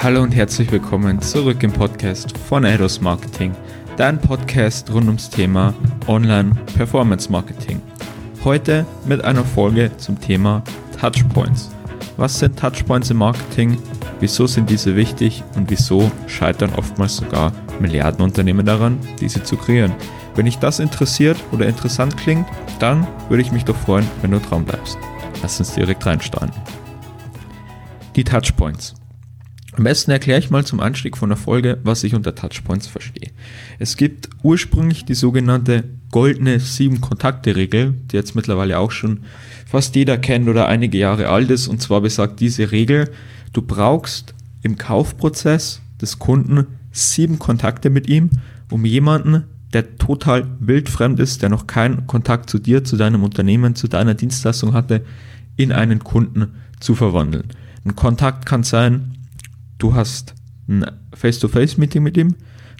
Hallo und herzlich willkommen zurück im Podcast von Eidos Marketing, dein Podcast rund ums Thema Online Performance Marketing. Heute mit einer Folge zum Thema Touchpoints. Was sind Touchpoints im Marketing? Wieso sind diese wichtig und wieso scheitern oftmals sogar Milliardenunternehmen daran, diese zu kreieren? Wenn dich das interessiert oder interessant klingt, dann würde ich mich doch freuen, wenn du dran bleibst. Lass uns direkt reinstarten. Die Touchpoints. Am besten erkläre ich mal zum Anstieg von der Folge, was ich unter Touchpoints verstehe. Es gibt ursprünglich die sogenannte goldene 7-Kontakte-Regel, die jetzt mittlerweile auch schon fast jeder kennt oder einige Jahre alt ist. Und zwar besagt diese Regel, du brauchst im Kaufprozess des Kunden sieben Kontakte mit ihm, um jemanden, der total wildfremd ist, der noch keinen Kontakt zu dir, zu deinem Unternehmen, zu deiner Dienstleistung hatte, in einen Kunden zu verwandeln. Ein Kontakt kann sein, du hast ein Face-to-Face-Meeting mit ihm,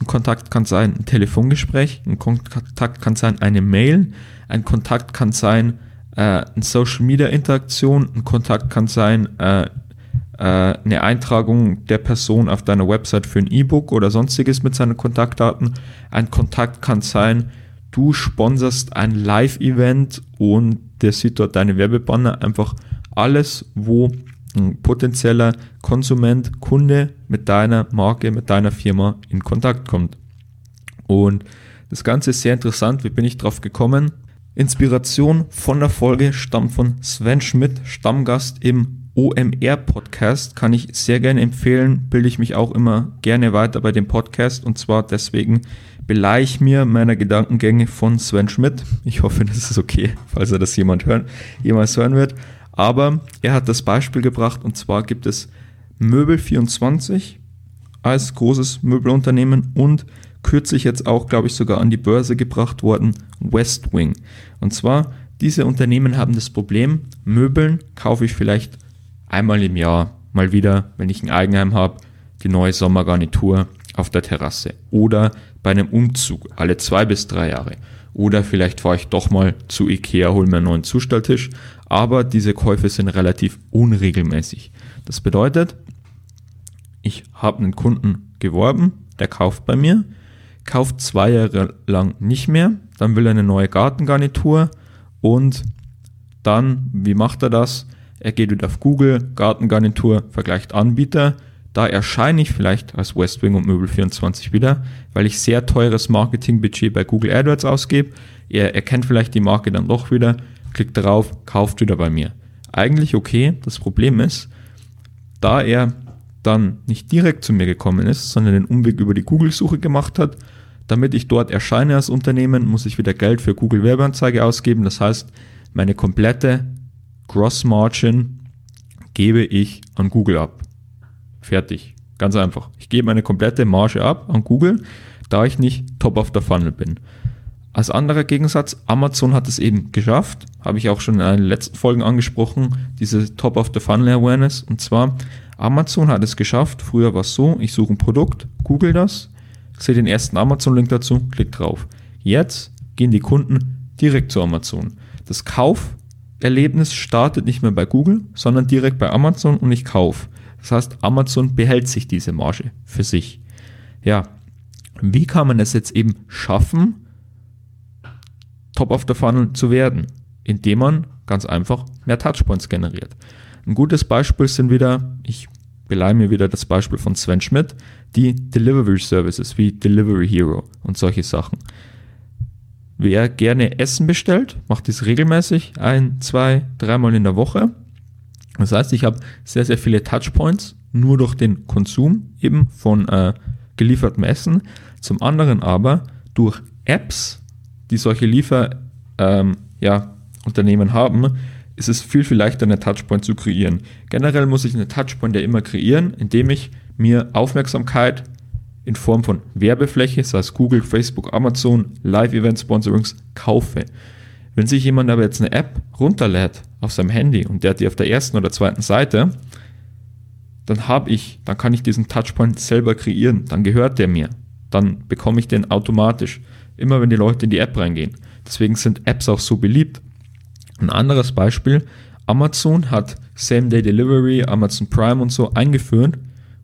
ein Kontakt kann sein ein Telefongespräch, ein Kontakt kann sein eine Mail, ein Kontakt kann sein äh, eine Social-Media-Interaktion, ein Kontakt kann sein äh, äh, eine Eintragung der Person auf deiner Website für ein E-Book oder sonstiges mit seinen Kontaktdaten. Ein Kontakt kann sein, du sponserst ein Live-Event und der sieht dort deine Werbebanner. Einfach alles, wo ein potenzieller Konsument, Kunde mit deiner Marke, mit deiner Firma in Kontakt kommt. Und das Ganze ist sehr interessant. Wie bin ich drauf gekommen? Inspiration von der Folge stammt von Sven Schmidt, Stammgast im OMR Podcast. Kann ich sehr gerne empfehlen. Bilde ich mich auch immer gerne weiter bei dem Podcast. Und zwar deswegen beleihe ich mir meiner Gedankengänge von Sven Schmidt. Ich hoffe, das ist okay, falls er das jemand hören, jemals hören wird. Aber er hat das Beispiel gebracht und zwar gibt es Möbel24 als großes Möbelunternehmen und kürzlich jetzt auch, glaube ich, sogar an die Börse gebracht worden, Westwing. Und zwar, diese Unternehmen haben das Problem, Möbeln kaufe ich vielleicht einmal im Jahr mal wieder, wenn ich ein Eigenheim habe, die neue Sommergarnitur auf der Terrasse. Oder bei einem Umzug alle zwei bis drei Jahre. Oder vielleicht fahre ich doch mal zu Ikea, hole mir einen neuen Zustelltisch. Aber diese Käufe sind relativ unregelmäßig. Das bedeutet, ich habe einen Kunden geworben, der kauft bei mir, kauft zwei Jahre lang nicht mehr, dann will er eine neue Gartengarnitur und dann, wie macht er das? Er geht wieder auf Google, Gartengarnitur, vergleicht Anbieter, da erscheine ich vielleicht als Westwing und Möbel24 wieder, weil ich sehr teures Marketingbudget bei Google AdWords ausgebe. Er erkennt vielleicht die Marke dann doch wieder, klickt darauf, kauft wieder bei mir. Eigentlich okay. Das Problem ist, da er dann nicht direkt zu mir gekommen ist, sondern den Umweg über die Google-Suche gemacht hat, damit ich dort erscheine als Unternehmen, muss ich wieder Geld für Google Werbeanzeige ausgeben. Das heißt, meine komplette Gross Margin gebe ich an Google ab. Fertig. Ganz einfach. Ich gebe meine komplette Marge ab an Google, da ich nicht top of the funnel bin. Als anderer Gegensatz, Amazon hat es eben geschafft, habe ich auch schon in den letzten Folgen angesprochen, diese Top of the Funnel Awareness. Und zwar, Amazon hat es geschafft, früher war es so, ich suche ein Produkt, google das, sehe den ersten Amazon-Link dazu, klick drauf. Jetzt gehen die Kunden direkt zu Amazon. Das Kauferlebnis startet nicht mehr bei Google, sondern direkt bei Amazon und ich kaufe. Das heißt, Amazon behält sich diese Marge für sich. Ja, wie kann man es jetzt eben schaffen, Top of the Funnel zu werden? Indem man ganz einfach mehr Touchpoints generiert. Ein gutes Beispiel sind wieder, ich beleihe mir wieder das Beispiel von Sven Schmidt, die Delivery Services wie Delivery Hero und solche Sachen. Wer gerne Essen bestellt, macht dies regelmäßig, ein, zwei, dreimal in der Woche das heißt, ich habe sehr, sehr viele Touchpoints nur durch den Konsum eben von äh, geliefertem Essen. Zum anderen aber durch Apps, die solche Lieferunternehmen ähm, ja, haben, ist es viel, viel leichter, eine Touchpoint zu kreieren. Generell muss ich eine Touchpoint ja immer kreieren, indem ich mir Aufmerksamkeit in Form von Werbefläche, sei es Google, Facebook, Amazon, Live-Event-Sponsorings, kaufe. Wenn sich jemand aber jetzt eine App runterlädt auf seinem Handy und der hat die auf der ersten oder zweiten Seite, dann habe ich, dann kann ich diesen Touchpoint selber kreieren, dann gehört der mir, dann bekomme ich den automatisch, immer wenn die Leute in die App reingehen. Deswegen sind Apps auch so beliebt. Ein anderes Beispiel, Amazon hat Same-Day Delivery, Amazon Prime und so eingeführt,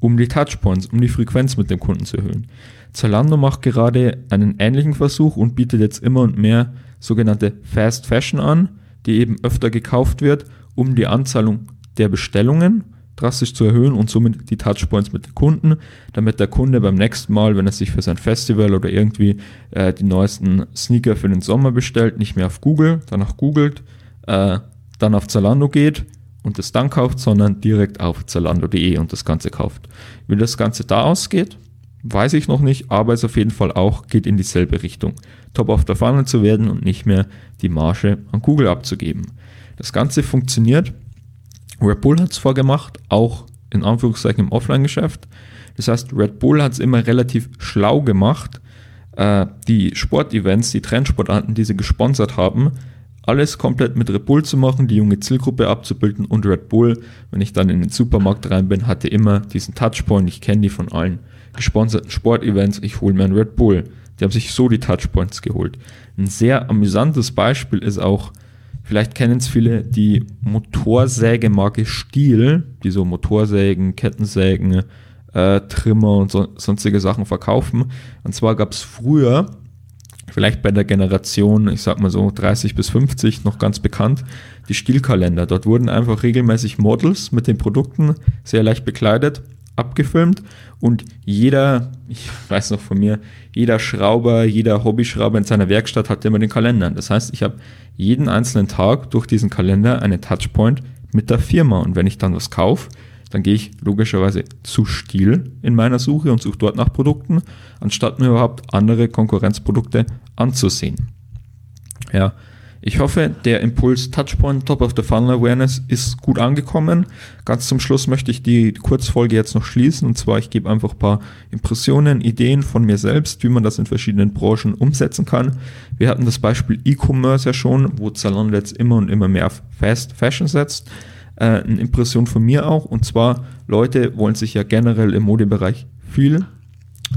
um die Touchpoints, um die Frequenz mit dem Kunden zu erhöhen. Zalando macht gerade einen ähnlichen Versuch und bietet jetzt immer und mehr sogenannte Fast Fashion an, die eben öfter gekauft wird, um die Anzahlung der Bestellungen drastisch zu erhöhen und somit die Touchpoints mit den Kunden, damit der Kunde beim nächsten Mal, wenn er sich für sein Festival oder irgendwie äh, die neuesten Sneaker für den Sommer bestellt, nicht mehr auf Google, danach googelt, äh, dann auf Zalando geht und das dann kauft, sondern direkt auf zalando.de und das Ganze kauft. Wie das Ganze da ausgeht, weiß ich noch nicht, aber es auf jeden Fall auch geht in dieselbe Richtung. Top of the Funnel zu werden und nicht mehr die Marge an Google abzugeben. Das Ganze funktioniert Red Bull hat es vorgemacht, auch in Anführungszeichen im Offline-Geschäft. Das heißt, Red Bull hat es immer relativ schlau gemacht, äh, die Sportevents, die Trendsportarten, die sie gesponsert haben, alles komplett mit Red Bull zu machen, die junge Zielgruppe abzubilden und Red Bull, wenn ich dann in den Supermarkt rein bin, hatte immer diesen Touchpoint. Ich kenne die von allen gesponserten Sportevents. Ich hole mir einen Red Bull. Die haben sich so die Touchpoints geholt. Ein sehr amüsantes Beispiel ist auch Vielleicht kennen es viele die Motorsägemarke Stiel, die so Motorsägen, Kettensägen, äh, Trimmer und so, sonstige Sachen verkaufen. Und zwar gab es früher, vielleicht bei der Generation, ich sag mal so 30 bis 50, noch ganz bekannt, die Stielkalender. Dort wurden einfach regelmäßig Models mit den Produkten sehr leicht bekleidet abgefilmt und jeder, ich weiß noch von mir, jeder Schrauber, jeder Hobbyschrauber in seiner Werkstatt hatte immer den Kalender. Das heißt, ich habe jeden einzelnen Tag durch diesen Kalender eine Touchpoint mit der Firma und wenn ich dann was kaufe, dann gehe ich logischerweise zu Stil in meiner Suche und suche dort nach Produkten, anstatt mir überhaupt andere Konkurrenzprodukte anzusehen. Ja, ich hoffe, der Impuls Touchpoint Top of the Funnel Awareness ist gut angekommen. Ganz zum Schluss möchte ich die Kurzfolge jetzt noch schließen und zwar ich gebe einfach ein paar Impressionen, Ideen von mir selbst, wie man das in verschiedenen Branchen umsetzen kann. Wir hatten das Beispiel E-Commerce ja schon, wo Zalando jetzt immer und immer mehr auf Fast Fashion setzt. Äh, eine Impression von mir auch und zwar Leute wollen sich ja generell im Modebereich viel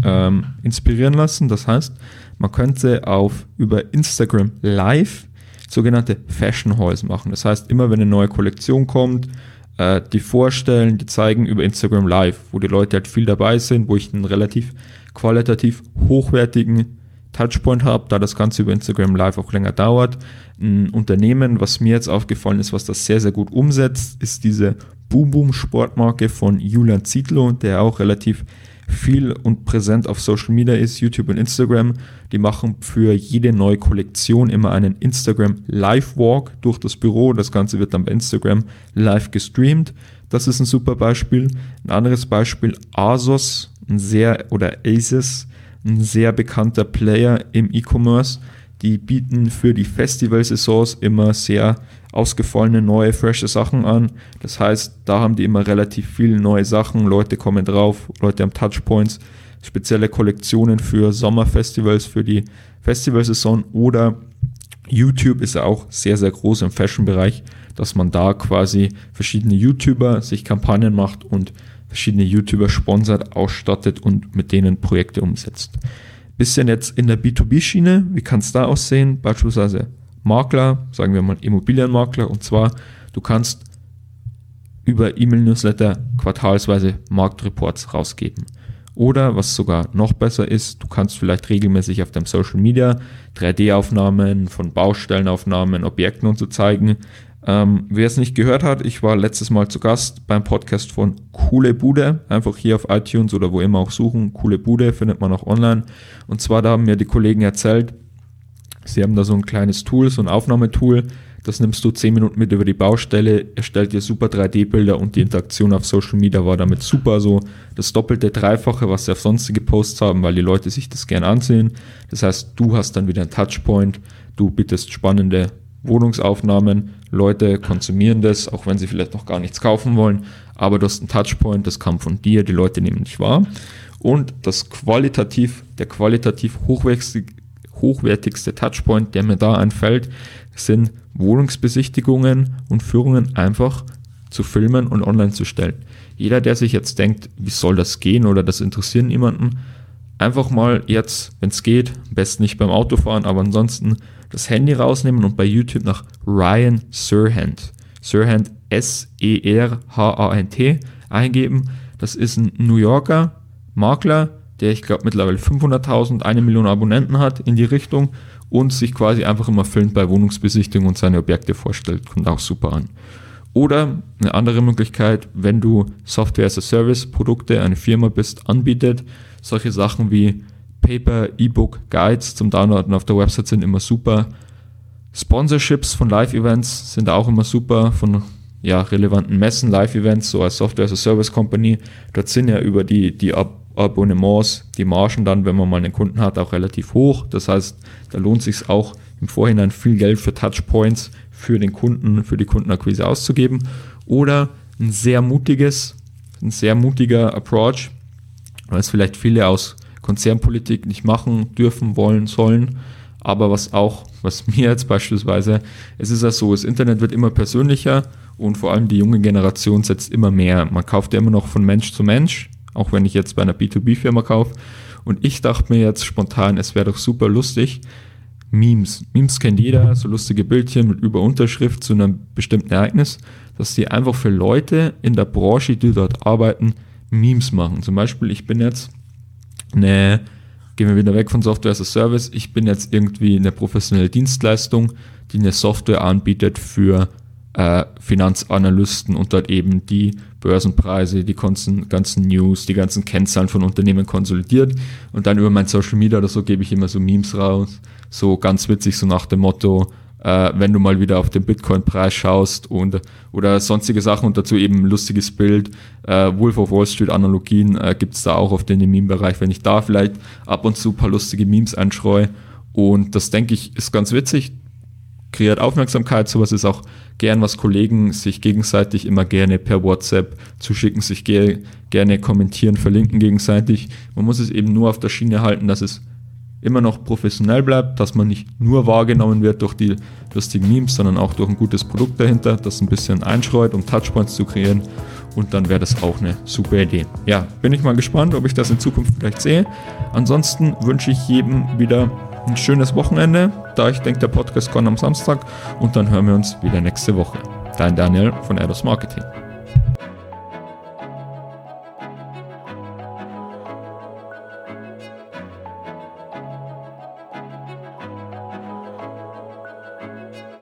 ähm, inspirieren lassen. Das heißt, man könnte auf über Instagram Live sogenannte Fashion Halls machen. Das heißt, immer wenn eine neue Kollektion kommt, äh, die vorstellen, die zeigen über Instagram Live, wo die Leute halt viel dabei sind, wo ich einen relativ qualitativ hochwertigen Touchpoint habe, da das Ganze über Instagram Live auch länger dauert. Ein Unternehmen, was mir jetzt aufgefallen ist, was das sehr, sehr gut umsetzt, ist diese Boom Boom Sportmarke von Julian Zietlow, der auch relativ viel und präsent auf Social Media ist, YouTube und Instagram. Die machen für jede neue Kollektion immer einen Instagram Live Walk durch das Büro. Das Ganze wird dann bei Instagram live gestreamt. Das ist ein super Beispiel. Ein anderes Beispiel, Asos, ein sehr, oder Asus, ein sehr bekannter Player im E-Commerce. Die bieten für die Festivalsaisons immer sehr ausgefallene, neue, frische Sachen an. Das heißt, da haben die immer relativ viele neue Sachen. Leute kommen drauf, Leute haben Touchpoints, spezielle Kollektionen für Sommerfestivals, für die Festivalsaison oder YouTube ist ja auch sehr, sehr groß im Fashion-Bereich, dass man da quasi verschiedene YouTuber sich Kampagnen macht und verschiedene YouTuber sponsert, ausstattet und mit denen Projekte umsetzt. Bisschen jetzt in der B2B-Schiene, wie kann es da aussehen? Beispielsweise Makler, sagen wir mal Immobilienmakler, und zwar du kannst über E-Mail-Newsletter quartalsweise Marktreports rausgeben. Oder was sogar noch besser ist, du kannst vielleicht regelmäßig auf deinem Social Media 3D-Aufnahmen von Baustellenaufnahmen, Objekten und so zeigen. Ähm, wer es nicht gehört hat, ich war letztes Mal zu Gast beim Podcast von Coole Bude. Einfach hier auf iTunes oder wo immer auch suchen. Coole Bude findet man auch online. Und zwar da haben mir die Kollegen erzählt, Sie haben da so ein kleines Tool, so ein Aufnahmetool, das nimmst du 10 Minuten mit über die Baustelle, erstellt dir super 3D-Bilder und die Interaktion auf Social Media war damit super so das doppelte, dreifache, was sie auf sonstige Posts haben, weil die Leute sich das gerne ansehen. Das heißt, du hast dann wieder einen Touchpoint, du bietest spannende Wohnungsaufnahmen, Leute konsumieren das, auch wenn sie vielleicht noch gar nichts kaufen wollen, aber du hast einen Touchpoint, das kam von dir, die Leute nehmen dich wahr. Und das qualitativ, der qualitativ hochwertigste Touchpoint, der mir da einfällt, sind Wohnungsbesichtigungen und Führungen einfach zu filmen und online zu stellen. Jeder, der sich jetzt denkt, wie soll das gehen oder das interessiert niemanden, einfach mal jetzt, wenn es geht, am besten nicht beim Autofahren, aber ansonsten das Handy rausnehmen und bei YouTube nach Ryan Serhant, Serhant S-E-R-H-A-N-T eingeben. Das ist ein New Yorker Makler, der ich glaube mittlerweile 500.000, eine Million Abonnenten hat in die Richtung und sich quasi einfach immer filmt bei Wohnungsbesichtigung und seine Objekte vorstellt. Kommt auch super an. Oder eine andere Möglichkeit, wenn du Software as a Service Produkte, eine Firma bist, anbietet, solche Sachen wie Paper, E-Book, Guides zum Downloaden auf der Website sind immer super. Sponsorships von Live-Events sind auch immer super, von ja, relevanten Messen, Live-Events, so als Software as a Service Company. Dort sind ja über die, die Ab Abonnements die Margen dann, wenn man mal einen Kunden hat, auch relativ hoch. Das heißt, da lohnt sich auch im Vorhinein viel Geld für Touchpoints für den Kunden, für die Kundenakquise auszugeben. Oder ein sehr mutiges, ein sehr mutiger Approach, es vielleicht viele aus Konzernpolitik nicht machen dürfen, wollen, sollen. Aber was auch, was mir jetzt beispielsweise, es ist ja so, das Internet wird immer persönlicher und vor allem die junge Generation setzt immer mehr. Man kauft ja immer noch von Mensch zu Mensch, auch wenn ich jetzt bei einer B2B-Firma kaufe. Und ich dachte mir jetzt spontan, es wäre doch super lustig, Memes. Memes kennt jeder, so lustige Bildchen mit Überunterschrift zu einem bestimmten Ereignis, dass die einfach für Leute in der Branche, die dort arbeiten, Memes machen. Zum Beispiel, ich bin jetzt eine, gehen wir wieder weg von Software as a Service, ich bin jetzt irgendwie eine professionelle Dienstleistung, die eine Software anbietet für äh, Finanzanalysten und dort eben die Börsenpreise, die ganzen, ganzen News, die ganzen Kennzahlen von Unternehmen konsolidiert. Und dann über mein Social Media oder so gebe ich immer so Memes raus, so ganz witzig, so nach dem Motto, äh, wenn du mal wieder auf den Bitcoin-Preis schaust und oder sonstige Sachen und dazu eben ein lustiges Bild. Äh, Wolf of Wall Street Analogien äh, gibt es da auch auf den Meme-Bereich, wenn ich da vielleicht ab und zu ein paar lustige Memes einschreue. Und das denke ich ist ganz witzig, kreiert Aufmerksamkeit. Sowas ist auch gern, was Kollegen sich gegenseitig immer gerne per WhatsApp zuschicken, sich ge gerne kommentieren, verlinken gegenseitig. Man muss es eben nur auf der Schiene halten, dass es immer noch professionell bleibt, dass man nicht nur wahrgenommen wird durch die lustigen Memes, sondern auch durch ein gutes Produkt dahinter, das ein bisschen einschreut, um Touchpoints zu kreieren. Und dann wäre das auch eine super Idee. Ja, bin ich mal gespannt, ob ich das in Zukunft vielleicht sehe. Ansonsten wünsche ich jedem wieder ein schönes Wochenende, da ich denke, der Podcast kommt am Samstag und dann hören wir uns wieder nächste Woche. Dein Daniel von Eidos Marketing.